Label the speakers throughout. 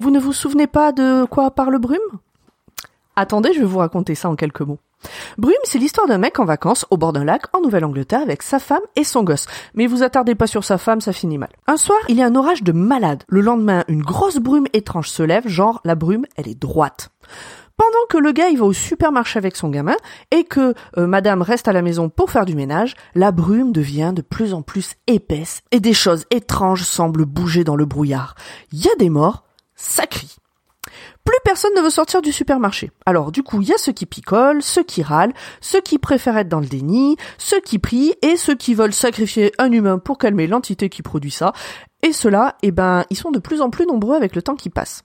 Speaker 1: vous souvenez pas de quoi parle Brume? Attendez, je vais vous raconter ça en quelques mots. Brume, c'est l'histoire d'un mec en vacances au bord d'un lac en Nouvelle-Angleterre avec sa femme et son gosse. Mais vous attardez pas sur sa femme, ça finit mal. Un soir, il y a un orage de malade. Le lendemain, une grosse brume étrange se lève, genre la brume, elle est droite. Pendant que le gars il va au supermarché avec son gamin et que euh, madame reste à la maison pour faire du ménage, la brume devient de plus en plus épaisse et des choses étranges semblent bouger dans le brouillard. Il y a des morts, ça. Plus personne ne veut sortir du supermarché. Alors du coup, il y a ceux qui picolent, ceux qui râlent, ceux qui préfèrent être dans le déni, ceux qui prient et ceux qui veulent sacrifier un humain pour calmer l'entité qui produit ça. Et ceux-là, eh ben, ils sont de plus en plus nombreux avec le temps qui passe.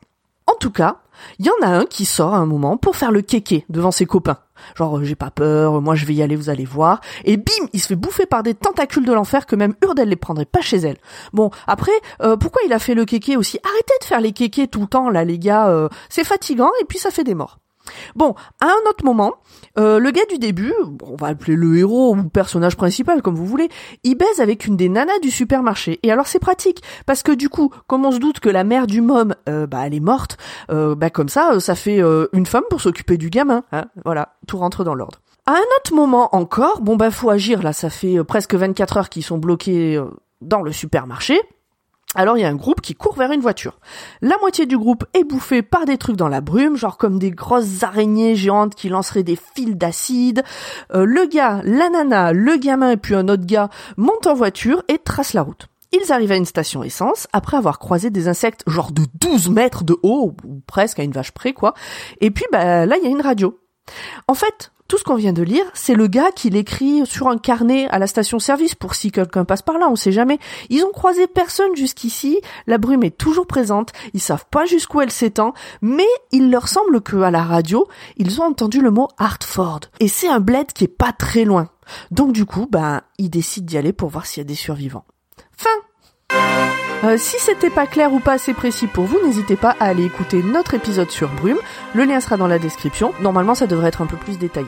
Speaker 1: En tout cas, il y en a un qui sort à un moment pour faire le kéké devant ses copains. Genre, euh, j'ai pas peur, moi je vais y aller, vous allez voir. Et bim, il se fait bouffer par des tentacules de l'enfer que même Urdel les prendrait pas chez elle. Bon, après, euh, pourquoi il a fait le kéké aussi? Arrêtez de faire les kékés tout le temps, là, les gars. Euh, c'est fatigant et puis ça fait des morts. Bon, à un autre moment, euh, le gars du début, on va appeler le héros ou personnage principal comme vous voulez, il baise avec une des nanas du supermarché. Et alors c'est pratique parce que du coup, comme on se doute que la mère du môme, euh, bah elle est morte, euh, bah comme ça, ça fait une femme pour s'occuper du gamin. Hein voilà, tout rentre dans l'ordre. À un autre moment encore, bon bah faut agir là, ça fait presque 24 heures qu'ils sont bloqués dans le supermarché. Alors il y a un groupe qui court vers une voiture. La moitié du groupe est bouffé par des trucs dans la brume, genre comme des grosses araignées géantes qui lanceraient des fils d'acide. Euh, le gars, la nana, le gamin et puis un autre gars montent en voiture et tracent la route. Ils arrivent à une station essence après avoir croisé des insectes genre de 12 mètres de haut, ou presque à une vache près quoi. Et puis bah là il y a une radio. En fait, tout ce qu'on vient de lire, c'est le gars qui l'écrit sur un carnet à la station-service pour si quelqu'un passe par là, on sait jamais. Ils ont croisé personne jusqu'ici, la brume est toujours présente, ils savent pas jusqu'où elle s'étend, mais il leur semble que à la radio, ils ont entendu le mot Hartford. Et c'est un bled qui est pas très loin. Donc du coup, ben, ils décident d'y aller pour voir s'il y a des survivants. Euh, si c'était pas clair ou pas assez précis pour vous, n'hésitez pas à aller écouter notre épisode sur Brume. Le lien sera dans la description. Normalement, ça devrait être un peu plus détaillé.